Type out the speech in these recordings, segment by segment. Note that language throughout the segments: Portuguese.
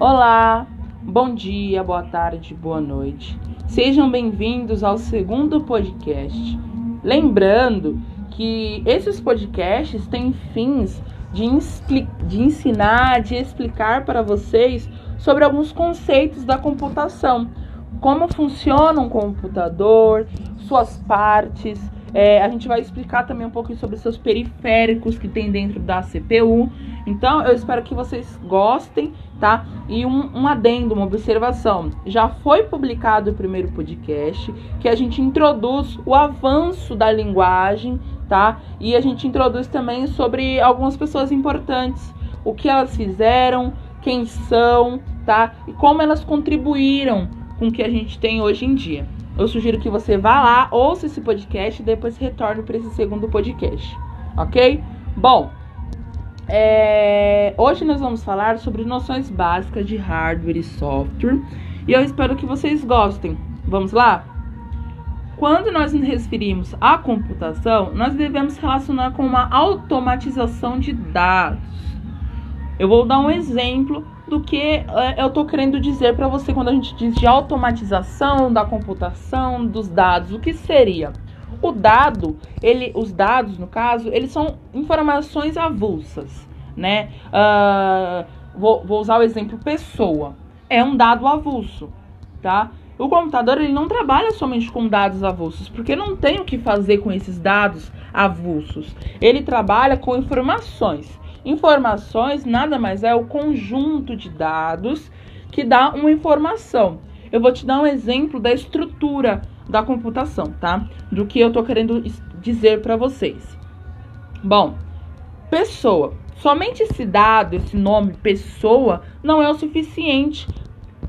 Olá, bom dia, boa tarde, boa noite. Sejam bem-vindos ao segundo podcast. Lembrando que esses podcasts têm fins de, de ensinar, de explicar para vocês sobre alguns conceitos da computação, como funciona um computador, suas partes. É, a gente vai explicar também um pouco sobre seus periféricos que tem dentro da CPU. Então, eu espero que vocês gostem, tá? E um, um adendo, uma observação. Já foi publicado o primeiro podcast que a gente introduz o avanço da linguagem, tá? E a gente introduz também sobre algumas pessoas importantes, o que elas fizeram, quem são, tá? E como elas contribuíram com o que a gente tem hoje em dia. Eu sugiro que você vá lá, ouça esse podcast e depois retorne para esse segundo podcast, ok? Bom, é... hoje nós vamos falar sobre noções básicas de hardware e software e eu espero que vocês gostem. Vamos lá? Quando nós nos referimos à computação, nós devemos relacionar com uma automatização de dados. Eu vou dar um exemplo do que é, eu estou querendo dizer para você quando a gente diz de automatização da computação dos dados. O que seria? O dado, ele, os dados, no caso, eles são informações avulsas, né? Uh, vou, vou usar o exemplo pessoa. É um dado avulso, tá? O computador ele não trabalha somente com dados avulsos, porque não tem o que fazer com esses dados avulsos. Ele trabalha com informações. Informações nada mais é o conjunto de dados que dá uma informação. Eu vou te dar um exemplo da estrutura da computação, tá? Do que eu tô querendo dizer para vocês. Bom, pessoa. Somente esse dado, esse nome pessoa, não é o suficiente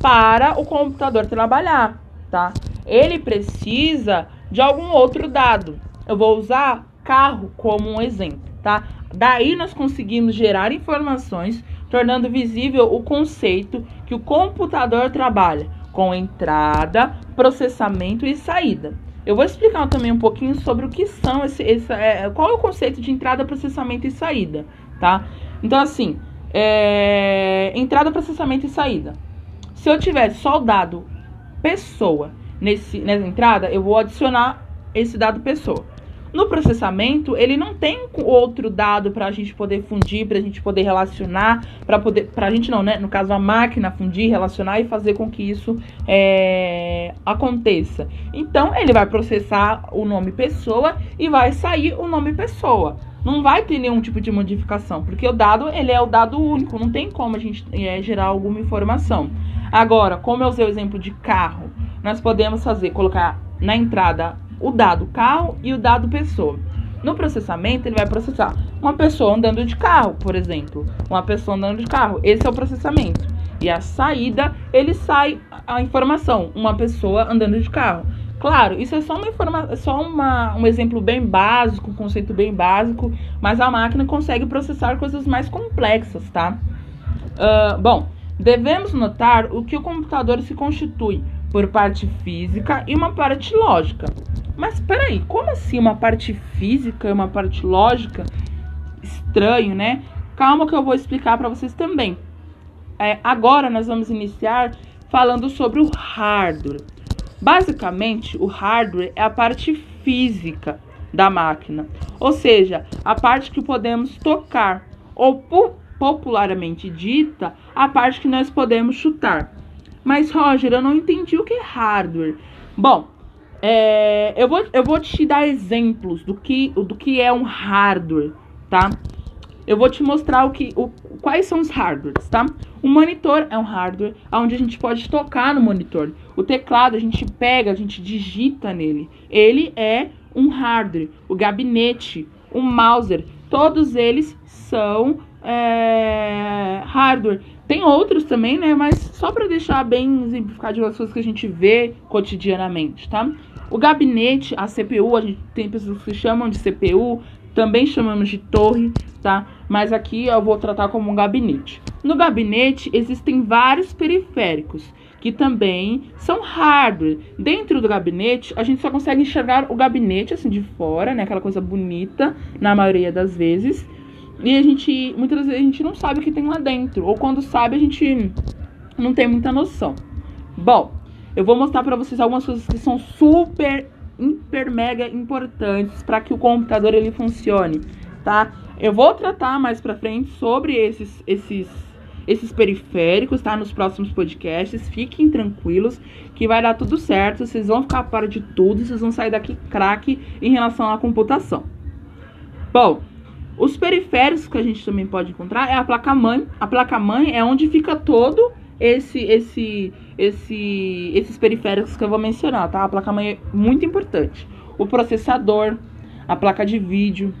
para o computador trabalhar, tá? Ele precisa de algum outro dado. Eu vou usar carro como um exemplo, tá? Daí nós conseguimos gerar informações, tornando visível o conceito que o computador trabalha com entrada, processamento e saída. Eu vou explicar também um pouquinho sobre o que são esse, esse é, qual é o conceito de entrada, processamento e saída, tá? Então assim, é, entrada, processamento e saída. Se eu tiver só o dado pessoa nesse, nessa entrada, eu vou adicionar esse dado pessoa. No processamento, ele não tem outro dado para a gente poder fundir, para a gente poder relacionar, para poder, para a gente não, né? No caso, a máquina fundir, relacionar e fazer com que isso é, aconteça. Então, ele vai processar o nome pessoa e vai sair o nome pessoa. Não vai ter nenhum tipo de modificação, porque o dado ele é o dado único, não tem como a gente é, gerar alguma informação. Agora, como eu usei o exemplo de carro, nós podemos fazer, colocar na entrada o dado carro e o dado pessoa. No processamento, ele vai processar uma pessoa andando de carro, por exemplo. Uma pessoa andando de carro. Esse é o processamento. E a saída, ele sai a informação. Uma pessoa andando de carro. Claro, isso é só uma informação, só uma, um exemplo bem básico, um conceito bem básico, mas a máquina consegue processar coisas mais complexas, tá? Uh, bom, devemos notar o que o computador se constitui por parte física e uma parte lógica. Mas peraí, como assim uma parte física e uma parte lógica? Estranho, né? Calma que eu vou explicar para vocês também. É, agora nós vamos iniciar falando sobre o hardware. Basicamente, o hardware é a parte física da máquina, ou seja, a parte que podemos tocar, ou popularmente dita, a parte que nós podemos chutar. Mas, Roger, eu não entendi o que é hardware. Bom, é, eu, vou, eu vou te dar exemplos do que, do que é um hardware, tá? Eu vou te mostrar o que, o, quais são os hardwares, tá? O monitor é um hardware onde a gente pode tocar no monitor. O teclado a gente pega, a gente digita nele. Ele é um hardware. O gabinete, o mouse, todos eles são é, hardware. Tem outros também, né? Mas só para deixar bem exemplificado as coisas que a gente vê cotidianamente, tá? O gabinete, a CPU, a gente tem pessoas que chamam de CPU, também chamamos de torre, tá? Mas aqui eu vou tratar como um gabinete. No gabinete existem vários periféricos que também são hardware. Dentro do gabinete, a gente só consegue enxergar o gabinete assim de fora, né? Aquela coisa bonita, na maioria das vezes. E a gente, muitas vezes, a gente não sabe o que tem lá dentro. Ou quando sabe, a gente não tem muita noção. Bom, eu vou mostrar para vocês algumas coisas que são super, hiper, mega importantes para que o computador ele funcione, tá? Eu vou tratar mais para frente sobre esses, esses, esses periféricos, tá? Nos próximos podcasts. Fiquem tranquilos que vai dar tudo certo. Vocês vão ficar a par de tudo. Vocês vão sair daqui craque em relação à computação. Bom, os periféricos que a gente também pode encontrar é a placa-mãe. A placa-mãe é onde fica todo esse, esse, esse, esses periféricos que eu vou mencionar, tá? A placa-mãe é muito importante. O processador, a placa de vídeo,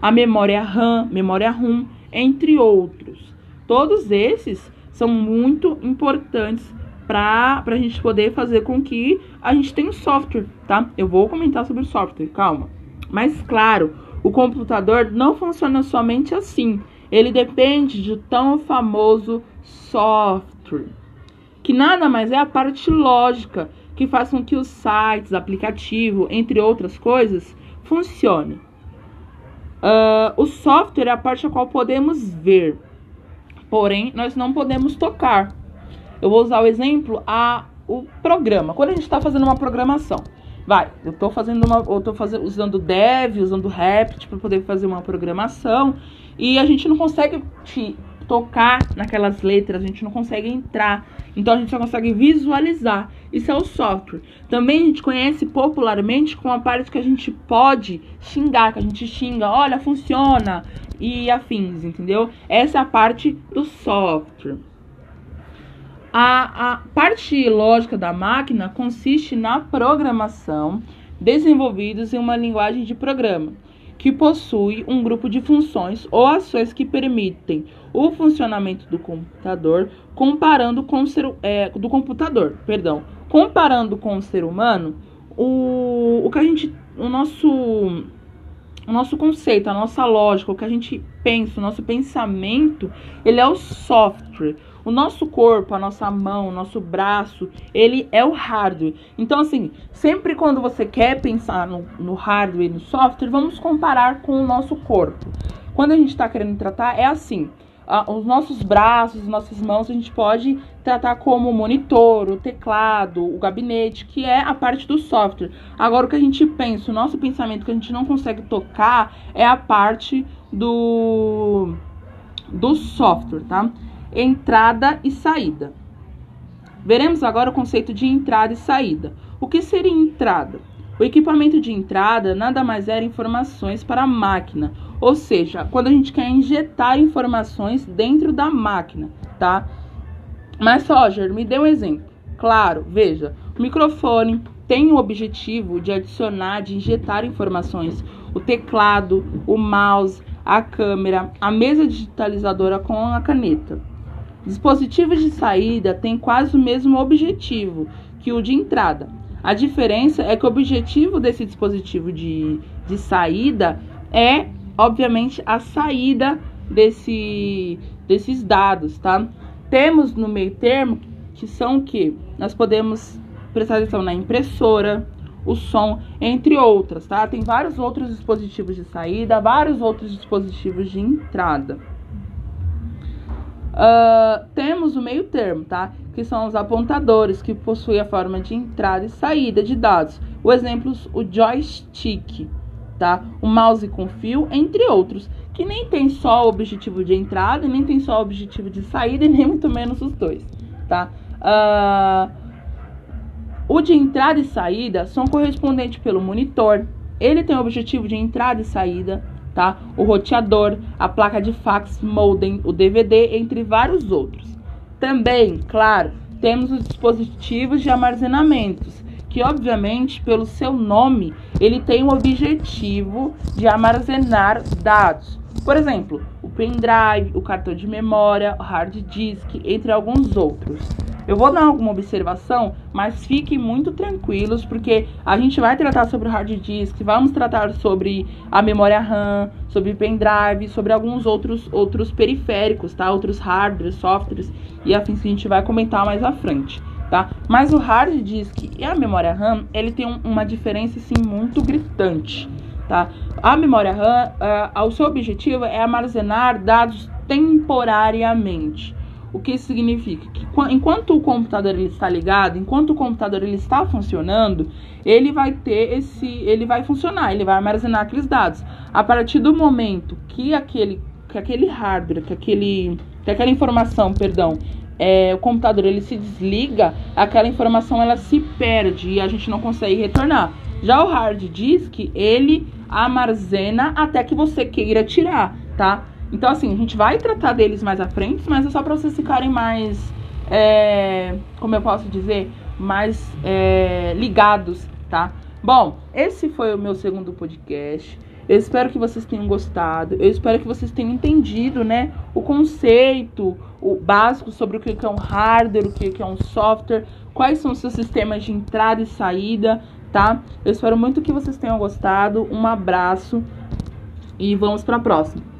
a memória RAM, memória ROM, entre outros. Todos esses são muito importantes para a gente poder fazer com que a gente tenha um software, tá? Eu vou comentar sobre o software, calma. Mas claro, o computador não funciona somente assim. Ele depende de tão famoso software, que nada mais é a parte lógica que faz com que os sites, aplicativo, entre outras coisas, funcionem. Uh, o software é a parte a qual podemos ver, porém nós não podemos tocar. Eu vou usar o exemplo a o programa. Quando a gente está fazendo uma programação, vai, eu estou fazendo uma, eu tô fazendo, usando Dev, usando Rapt para poder fazer uma programação e a gente não consegue tocar naquelas letras, a gente não consegue entrar. Então a gente só consegue visualizar. Isso é o software. Também a gente conhece popularmente com aparelhos que a gente pode xingar, que a gente xinga, olha, funciona e afins, entendeu? Essa é a parte do software. A, a parte lógica da máquina consiste na programação desenvolvidos em uma linguagem de programa que possui um grupo de funções ou ações que permitem o funcionamento do computador, comparando com o ser, é, do computador, perdão, comparando com o ser humano, o, o que a gente, o nosso, o nosso conceito, a nossa lógica, o que a gente pensa, o nosso pensamento, ele é o software. O nosso corpo, a nossa mão, o nosso braço, ele é o hardware. Então, assim, sempre quando você quer pensar no, no hardware e no software, vamos comparar com o nosso corpo. Quando a gente está querendo tratar, é assim os nossos braços, as nossas mãos, a gente pode tratar como o monitor, o teclado, o gabinete, que é a parte do software. Agora, o que a gente pensa, o nosso pensamento que a gente não consegue tocar é a parte do, do software, tá? Entrada e saída. Veremos agora o conceito de entrada e saída. O que seria entrada? O equipamento de entrada nada mais era informações para a máquina, ou seja, quando a gente quer injetar informações dentro da máquina, tá? Mas, Roger, me dê um exemplo. Claro, veja, o microfone tem o objetivo de adicionar, de injetar informações. O teclado, o mouse, a câmera, a mesa digitalizadora com a caneta. Dispositivos de saída têm quase o mesmo objetivo que o de entrada. A diferença é que o objetivo desse dispositivo de, de saída é obviamente, a saída desse, desses dados, tá? Temos no meio termo que são o que? Nós podemos prestar atenção na impressora, o som, entre outras, tá? Tem vários outros dispositivos de saída, vários outros dispositivos de entrada. Uh, temos o meio termo, tá? Que são os apontadores, que possuem a forma de entrada e saída de dados. O exemplo, o joystick, tá? O mouse com fio, entre outros, que nem tem só o objetivo de entrada, nem tem só o objetivo de saída, e nem muito menos os dois, tá? Uh, o de entrada e saída são correspondentes pelo monitor. Ele tem o objetivo de entrada e saída, tá? O roteador, a placa de fax, modem, o DVD, entre vários outros. Também, claro, temos os dispositivos de armazenamentos, que obviamente, pelo seu nome, ele tem o objetivo de armazenar dados. Por exemplo, o pendrive, o cartão de memória, o hard disk, entre alguns outros. Eu vou dar alguma observação, mas fiquem muito tranquilos, porque a gente vai tratar sobre o hard disk, vamos tratar sobre a memória RAM, sobre pendrive, sobre alguns outros, outros periféricos, tá? Outros hardwares, softwares e afins que a gente vai comentar mais à frente tá? Mas o hard disk e a memória RAM, ele tem um, uma diferença assim muito gritante, tá? A memória RAM, uh, o seu objetivo é armazenar dados temporariamente. O que isso significa? Que enquanto o computador ele está ligado, enquanto o computador ele está funcionando, ele vai ter esse, ele vai funcionar, ele vai armazenar aqueles dados. A partir do momento que aquele, que aquele hardware, que aquele, que aquela informação, perdão, é, o computador ele se desliga, aquela informação ela se perde e a gente não consegue retornar. Já o hard disk, ele armazena até que você queira tirar, tá? Então, assim, a gente vai tratar deles mais à frente, mas é só para vocês ficarem mais, é, como eu posso dizer, mais é, ligados, tá? Bom, esse foi o meu segundo podcast. Eu espero que vocês tenham gostado. Eu espero que vocês tenham entendido, né, o conceito, o básico sobre o que é um hardware, o que é um software, quais são os seus sistemas de entrada e saída, tá? Eu espero muito que vocês tenham gostado. Um abraço e vamos para a próxima.